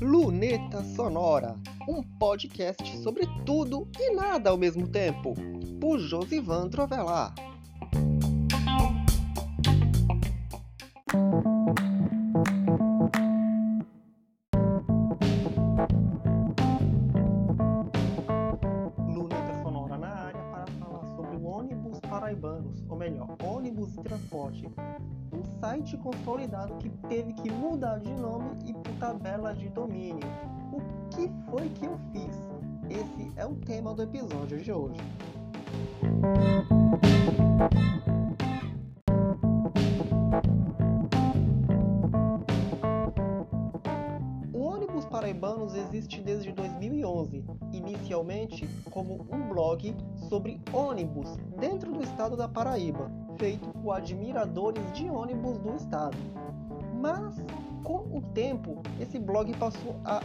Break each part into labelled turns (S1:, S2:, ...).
S1: Luneta Sonora, um podcast sobre tudo e nada ao mesmo tempo, por Josivan Trovelar. Ônibus paraibanos, ou melhor, ônibus e transporte. Site consolidado que teve que mudar de nome e por tabela de domínio. O que foi que eu fiz? Esse é o tema do episódio de hoje. O ônibus paraibanos existe desde 2011, inicialmente como um blog sobre ônibus dentro do estado da Paraíba, feito por admiradores de ônibus do estado. Mas, com o tempo, esse blog passou a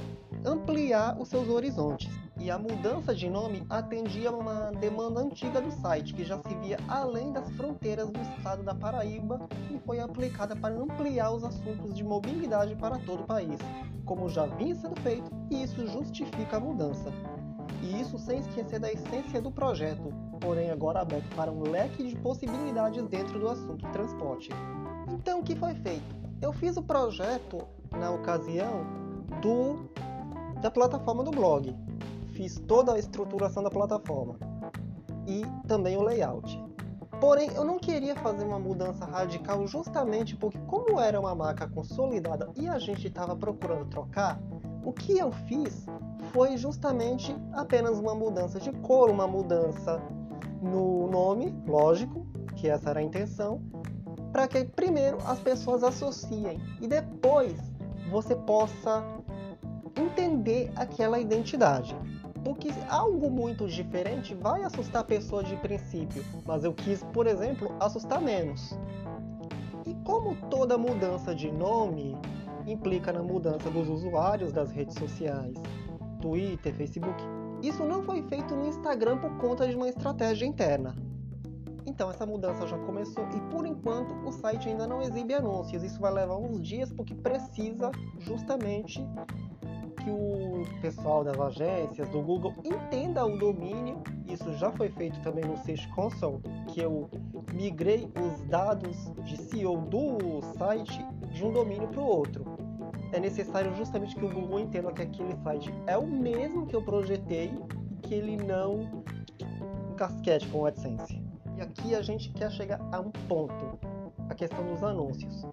S1: ampliar os seus horizontes e a mudança de nome atendia uma demanda antiga do site, que já se via além das fronteiras do estado da Paraíba e foi aplicada para ampliar os assuntos de mobilidade para todo o país, como já vinha sendo feito, e isso justifica a mudança. E isso sem esquecer da essência do projeto, porém agora aberto para um leque de possibilidades dentro do assunto transporte. Então o que foi feito? Eu fiz o projeto na ocasião do da plataforma do blog. Fiz toda a estruturação da plataforma e também o layout. Porém, eu não queria fazer uma mudança radical justamente porque como era uma marca consolidada e a gente estava procurando trocar, o que eu fiz foi justamente apenas uma mudança de cor, uma mudança no nome, lógico, que essa era a intenção, para que primeiro as pessoas associem e depois você possa entender aquela identidade. Porque algo muito diferente vai assustar a pessoa de princípio, mas eu quis, por exemplo, assustar menos. E como toda mudança de nome implica na mudança dos usuários das redes sociais, Twitter, Facebook, isso não foi feito no Instagram por conta de uma estratégia interna. Então essa mudança já começou e por enquanto o site ainda não exibe anúncios. Isso vai levar uns dias porque precisa justamente que o pessoal das agências do Google entenda o domínio. Isso já foi feito também no Search Console, que eu migrei os dados de CEO do site de um domínio para o outro. É necessário justamente que o Google entenda que aquele site é o mesmo que eu projetei que ele não casquete com o AdSense. E aqui a gente quer chegar a um ponto, a questão dos anúncios.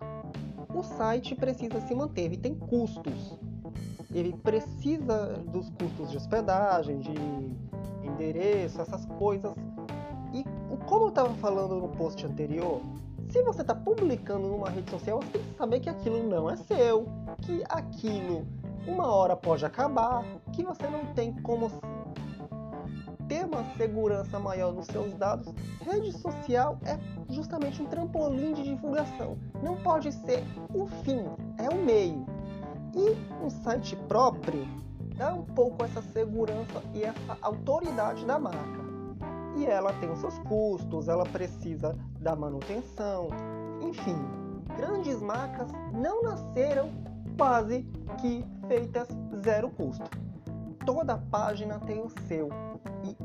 S1: O site precisa se manter, ele tem custos. Ele precisa dos custos de hospedagem, de endereço, essas coisas. E como eu estava falando no post anterior, se você está publicando numa rede social, você tem que saber que aquilo não é seu, que aquilo uma hora pode acabar, que você não tem como ter uma segurança maior nos seus dados, rede social é justamente um trampolim de divulgação. Não pode ser o fim, é o meio. E um site próprio dá um pouco essa segurança e essa autoridade da marca. E ela tem os seus custos, ela precisa da manutenção, enfim. Grandes marcas não nasceram quase que feitas zero custo. Toda página tem o seu e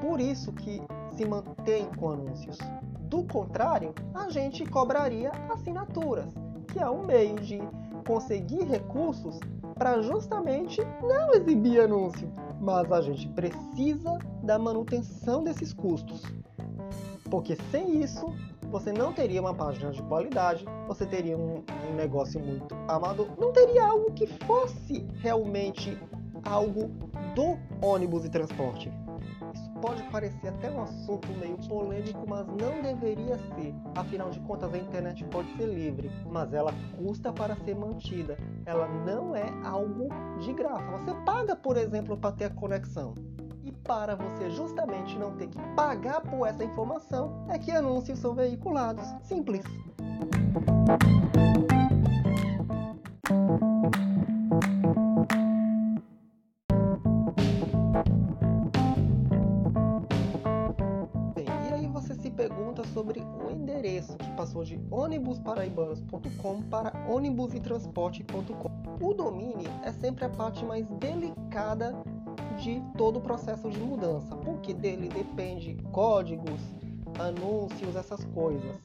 S1: por isso que se mantém com anúncios. Do contrário, a gente cobraria assinaturas, que é um meio de conseguir recursos para justamente não exibir anúncio, mas a gente precisa da manutenção desses custos. Porque sem isso, você não teria uma página de qualidade, você teria um, um negócio muito amador, não teria algo que fosse realmente algo do ônibus e transporte. Isso pode parecer até um assunto meio polêmico, mas não deveria ser. Afinal de contas, a internet pode ser livre, mas ela custa para ser mantida. Ela não é algo de graça. Você paga, por exemplo, para ter a conexão. Para você justamente não ter que pagar por essa informação, é que anúncios são veiculados. Simples. Bem, e aí você se pergunta sobre o endereço que passou de ônibusparaíbanos.com para ônibusitransporte.com. O domínio é sempre a parte mais delicada de todo o processo de mudança, porque dele depende códigos, anúncios, essas coisas.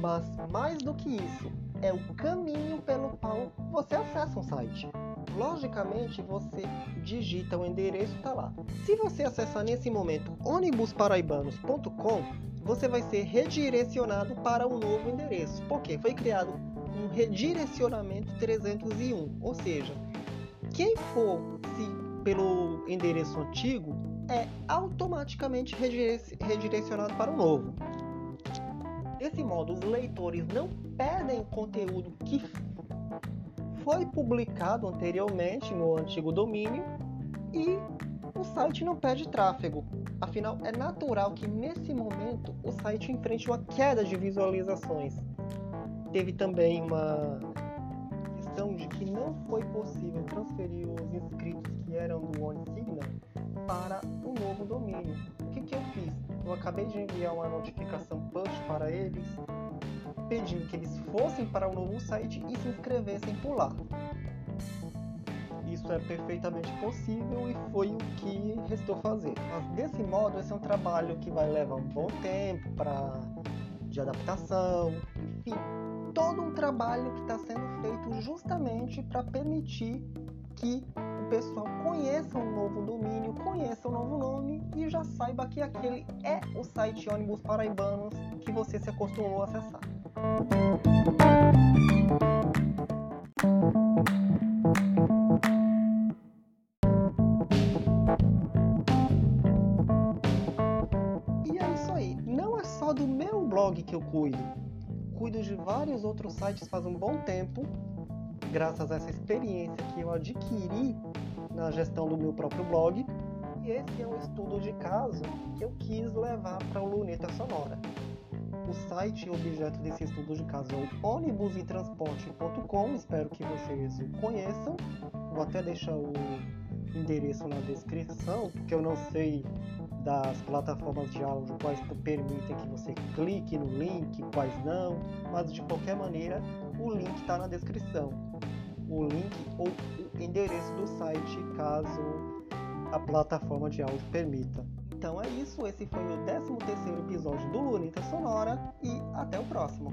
S1: Mas mais do que isso, é o caminho pelo qual você acessa um site. Logicamente, você digita o endereço está lá. Se você acessar nesse momento ônibusparaibanos.com, você vai ser redirecionado para um novo endereço. Porque foi criado um redirecionamento 301, ou seja, quem for se pelo endereço antigo é automaticamente redirecionado para o novo. Desse modo, os leitores não perdem conteúdo que foi publicado anteriormente no antigo domínio e o site não perde tráfego. Afinal, é natural que nesse momento o site enfrente uma queda de visualizações. Teve também uma de que não foi possível transferir os inscritos que eram do OneSignal para o novo domínio. O que, que eu fiz? Eu acabei de enviar uma notificação push para eles pedindo que eles fossem para o novo site e se inscrevessem por lá. Isso é perfeitamente possível e foi o que restou fazer. Mas desse modo, esse é um trabalho que vai levar um bom tempo para de adaptação, enfim, todo um trabalho que está sendo feito justamente para permitir que o pessoal conheça um novo domínio, conheça um novo nome e já saiba que aquele é o site ônibus paraibanos que você se acostumou a acessar. E é isso aí. Não é só do meu blog que eu cuido. Cuido de vários outros sites faz um bom tempo, graças a essa experiência que eu adquiri na gestão do meu próprio blog. E esse é um estudo de caso que eu quis levar para o Luneta Sonora. O site objeto desse estudo de caso é o ônibusitransporte.com. Espero que vocês o conheçam. Vou até deixar o endereço na descrição, porque eu não sei das plataformas de áudio quais permitem que você clique no link, quais não, mas de qualquer maneira o link está na descrição. O link ou o endereço do site, caso a plataforma de áudio permita. Então é isso, esse foi o 13 terceiro episódio do Lunita Sonora e até o próximo.